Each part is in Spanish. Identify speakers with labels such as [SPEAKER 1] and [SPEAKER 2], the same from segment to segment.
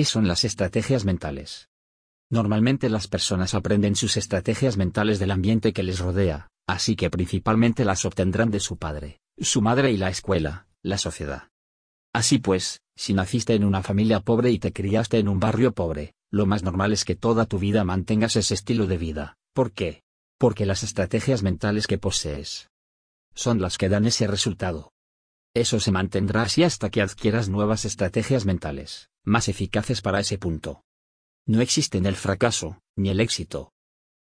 [SPEAKER 1] ¿Qué son las estrategias mentales? Normalmente las personas aprenden sus estrategias mentales del ambiente que les rodea, así que principalmente las obtendrán de su padre, su madre y la escuela, la sociedad. Así pues, si naciste en una familia pobre y te criaste en un barrio pobre, lo más normal es que toda tu vida mantengas ese estilo de vida. ¿Por qué? Porque las estrategias mentales que posees son las que dan ese resultado. Eso se mantendrá así hasta que adquieras nuevas estrategias mentales, más eficaces para ese punto. No existen el fracaso, ni el éxito.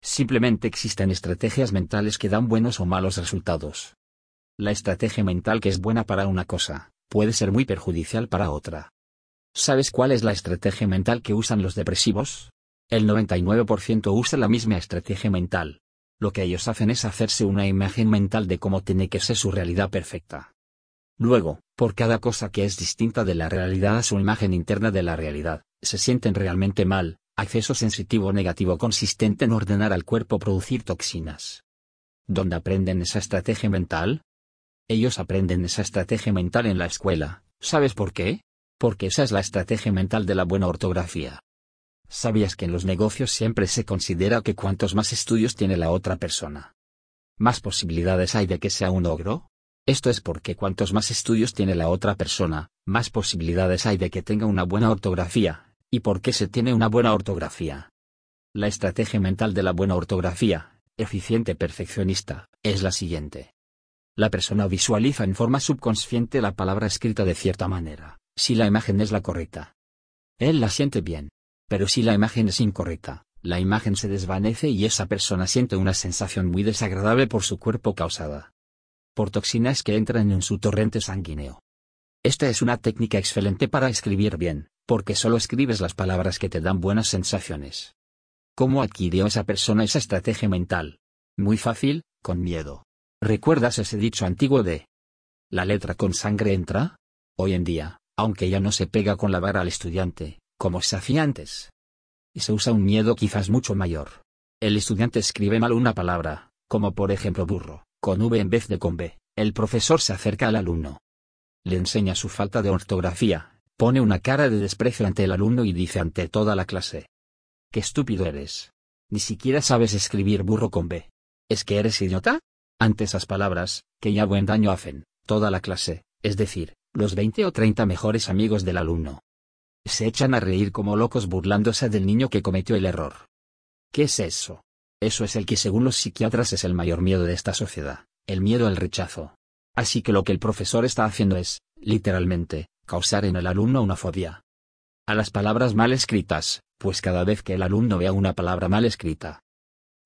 [SPEAKER 1] Simplemente existen estrategias mentales que dan buenos o malos resultados. La estrategia mental que es buena para una cosa, puede ser muy perjudicial para otra. ¿Sabes cuál es la estrategia mental que usan los depresivos? El 99% usa la misma estrategia mental. Lo que ellos hacen es hacerse una imagen mental de cómo tiene que ser su realidad perfecta. Luego, por cada cosa que es distinta de la realidad a su imagen interna de la realidad, se sienten realmente mal, acceso sensitivo negativo consistente en ordenar al cuerpo producir toxinas. ¿Dónde aprenden esa estrategia mental? Ellos aprenden esa estrategia mental en la escuela, ¿sabes por qué? Porque esa es la estrategia mental de la buena ortografía. ¿Sabías que en los negocios siempre se considera que cuantos más estudios tiene la otra persona? ¿Más posibilidades hay de que sea un ogro? Esto es porque cuantos más estudios tiene la otra persona, más posibilidades hay de que tenga una buena ortografía. ¿Y por qué se tiene una buena ortografía? La estrategia mental de la buena ortografía, eficiente perfeccionista, es la siguiente. La persona visualiza en forma subconsciente la palabra escrita de cierta manera, si la imagen es la correcta. Él la siente bien. Pero si la imagen es incorrecta, la imagen se desvanece y esa persona siente una sensación muy desagradable por su cuerpo causada por toxinas que entran en su torrente sanguíneo. Esta es una técnica excelente para escribir bien, porque solo escribes las palabras que te dan buenas sensaciones. ¿Cómo adquirió esa persona esa estrategia mental? Muy fácil, con miedo. ¿Recuerdas ese dicho antiguo de la letra con sangre entra? Hoy en día, aunque ya no se pega con la vara al estudiante, como se hacía antes. Y se usa un miedo quizás mucho mayor. El estudiante escribe mal una palabra, como por ejemplo burro con V en vez de con B, el profesor se acerca al alumno. Le enseña su falta de ortografía, pone una cara de desprecio ante el alumno y dice ante toda la clase. ¡Qué estúpido eres! Ni siquiera sabes escribir burro con B. ¿Es que eres idiota? Ante esas palabras, que ya buen daño hacen, toda la clase, es decir, los 20 o 30 mejores amigos del alumno. Se echan a reír como locos burlándose del niño que cometió el error. ¿Qué es eso? Eso es el que según los psiquiatras es el mayor miedo de esta sociedad, el miedo al rechazo. Así que lo que el profesor está haciendo es, literalmente, causar en el alumno una fobia. A las palabras mal escritas, pues cada vez que el alumno vea una palabra mal escrita,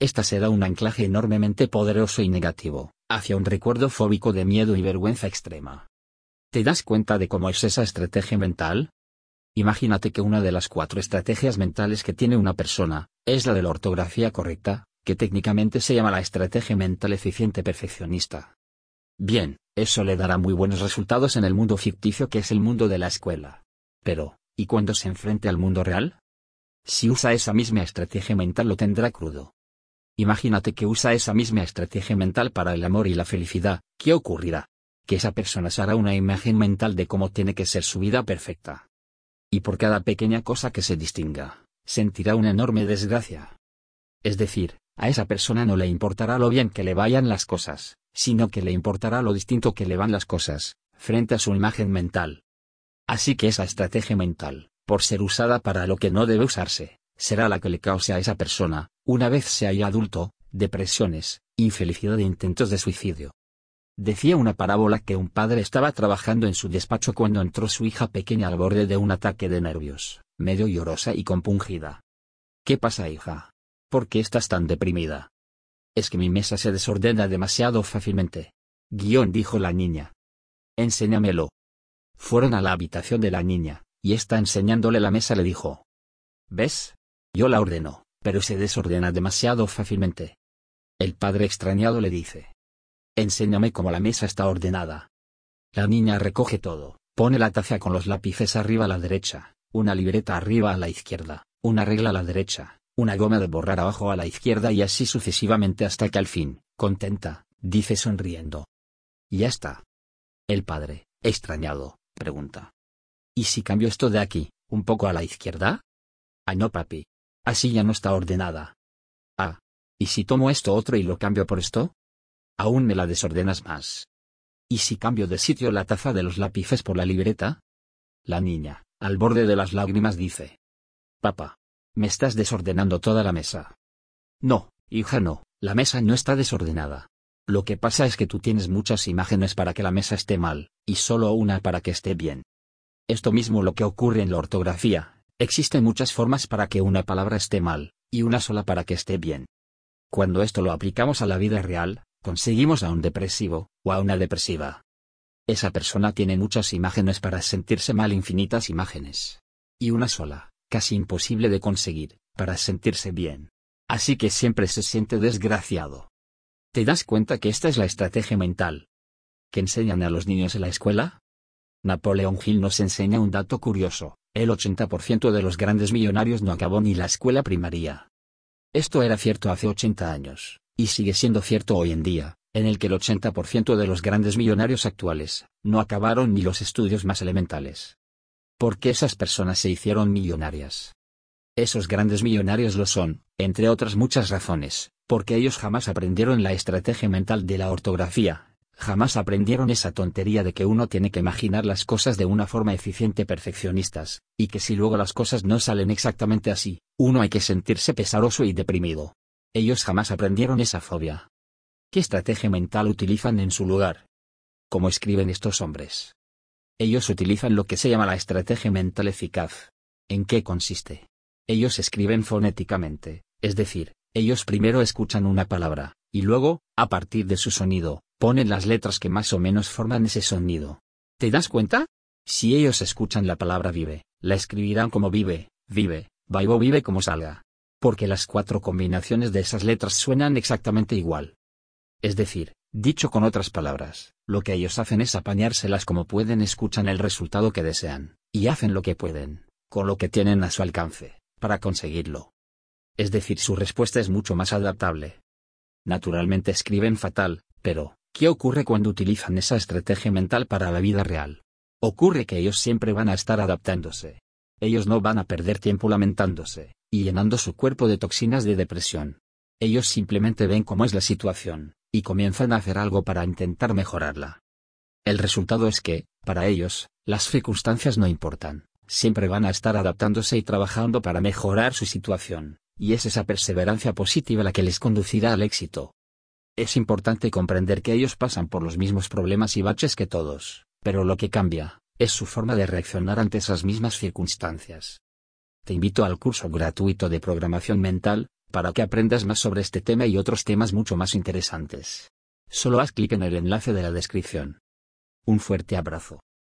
[SPEAKER 1] esta se da un anclaje enormemente poderoso y negativo, hacia un recuerdo fóbico de miedo y vergüenza extrema. ¿Te das cuenta de cómo es esa estrategia mental? Imagínate que una de las cuatro estrategias mentales que tiene una persona, es la de la ortografía correcta, que técnicamente se llama la estrategia mental eficiente perfeccionista. Bien, eso le dará muy buenos resultados en el mundo ficticio que es el mundo de la escuela. Pero, ¿y cuando se enfrente al mundo real? Si usa esa misma estrategia mental lo tendrá crudo. Imagínate que usa esa misma estrategia mental para el amor y la felicidad, ¿qué ocurrirá? Que esa persona se hará una imagen mental de cómo tiene que ser su vida perfecta y por cada pequeña cosa que se distinga, sentirá una enorme desgracia. Es decir, a esa persona no le importará lo bien que le vayan las cosas, sino que le importará lo distinto que le van las cosas, frente a su imagen mental. Así que esa estrategia mental, por ser usada para lo que no debe usarse, será la que le cause a esa persona, una vez sea ya adulto, depresiones, infelicidad e intentos de suicidio. Decía una parábola que un padre estaba trabajando en su despacho cuando entró su hija pequeña al borde de un ataque de nervios, medio llorosa y compungida. ¿Qué pasa, hija? ¿Por qué estás tan deprimida? Es que mi mesa se desordena demasiado fácilmente. Guión dijo la niña. Enséñamelo. Fueron a la habitación de la niña, y esta enseñándole la mesa le dijo. ¿Ves? Yo la ordeno, pero se desordena demasiado fácilmente. El padre extrañado le dice. Enséñame cómo la mesa está ordenada. La niña recoge todo, pone la taza con los lápices arriba a la derecha, una libreta arriba a la izquierda, una regla a la derecha, una goma de borrar abajo a la izquierda y así sucesivamente hasta que al fin, contenta, dice sonriendo. Ya está. El padre, extrañado, pregunta. ¿Y si cambio esto de aquí, ¿Un poco a la izquierda? Ah, no, papi. Así ya no está ordenada. Ah. ¿Y si tomo esto otro y lo cambio por esto? Aún me la desordenas más. ¿Y si cambio de sitio la taza de los lápices por la libreta? La niña, al borde de las lágrimas, dice. Papá. Me estás desordenando toda la mesa. No, hija, no, la mesa no está desordenada. Lo que pasa es que tú tienes muchas imágenes para que la mesa esté mal, y solo una para que esté bien. Esto mismo lo que ocurre en la ortografía, existen muchas formas para que una palabra esté mal, y una sola para que esté bien. Cuando esto lo aplicamos a la vida real, conseguimos a un depresivo, o a una depresiva. Esa persona tiene muchas imágenes para sentirse mal, infinitas imágenes. Y una sola, casi imposible de conseguir, para sentirse bien. Así que siempre se siente desgraciado. ¿Te das cuenta que esta es la estrategia mental? ¿Que enseñan a los niños en la escuela? Napoleón Hill nos enseña un dato curioso, el 80% de los grandes millonarios no acabó ni la escuela primaria. Esto era cierto hace 80 años, y sigue siendo cierto hoy en día, en el que el 80% de los grandes millonarios actuales, no acabaron ni los estudios más elementales. ¿Por qué esas personas se hicieron millonarias? Esos grandes millonarios lo son, entre otras muchas razones, porque ellos jamás aprendieron la estrategia mental de la ortografía, jamás aprendieron esa tontería de que uno tiene que imaginar las cosas de una forma eficiente perfeccionistas, y que si luego las cosas no salen exactamente así, uno hay que sentirse pesaroso y deprimido. Ellos jamás aprendieron esa fobia. ¿Qué estrategia mental utilizan en su lugar? ¿Cómo escriben estos hombres? Ellos utilizan lo que se llama la estrategia mental eficaz. ¿En qué consiste? Ellos escriben fonéticamente, es decir, ellos primero escuchan una palabra, y luego, a partir de su sonido, ponen las letras que más o menos forman ese sonido. ¿Te das cuenta? Si ellos escuchan la palabra vive, la escribirán como vive, vive, vivo vive como salga. Porque las cuatro combinaciones de esas letras suenan exactamente igual. Es decir, dicho con otras palabras, lo que ellos hacen es apañárselas como pueden, escuchan el resultado que desean, y hacen lo que pueden, con lo que tienen a su alcance para conseguirlo. Es decir, su respuesta es mucho más adaptable. Naturalmente escriben fatal, pero, ¿qué ocurre cuando utilizan esa estrategia mental para la vida real? Ocurre que ellos siempre van a estar adaptándose. Ellos no van a perder tiempo lamentándose, y llenando su cuerpo de toxinas de depresión. Ellos simplemente ven cómo es la situación, y comienzan a hacer algo para intentar mejorarla. El resultado es que, para ellos, las circunstancias no importan siempre van a estar adaptándose y trabajando para mejorar su situación, y es esa perseverancia positiva la que les conducirá al éxito. Es importante comprender que ellos pasan por los mismos problemas y baches que todos, pero lo que cambia, es su forma de reaccionar ante esas mismas circunstancias. Te invito al curso gratuito de programación mental, para que aprendas más sobre este tema y otros temas mucho más interesantes. Solo haz clic en el enlace de la descripción. Un fuerte abrazo.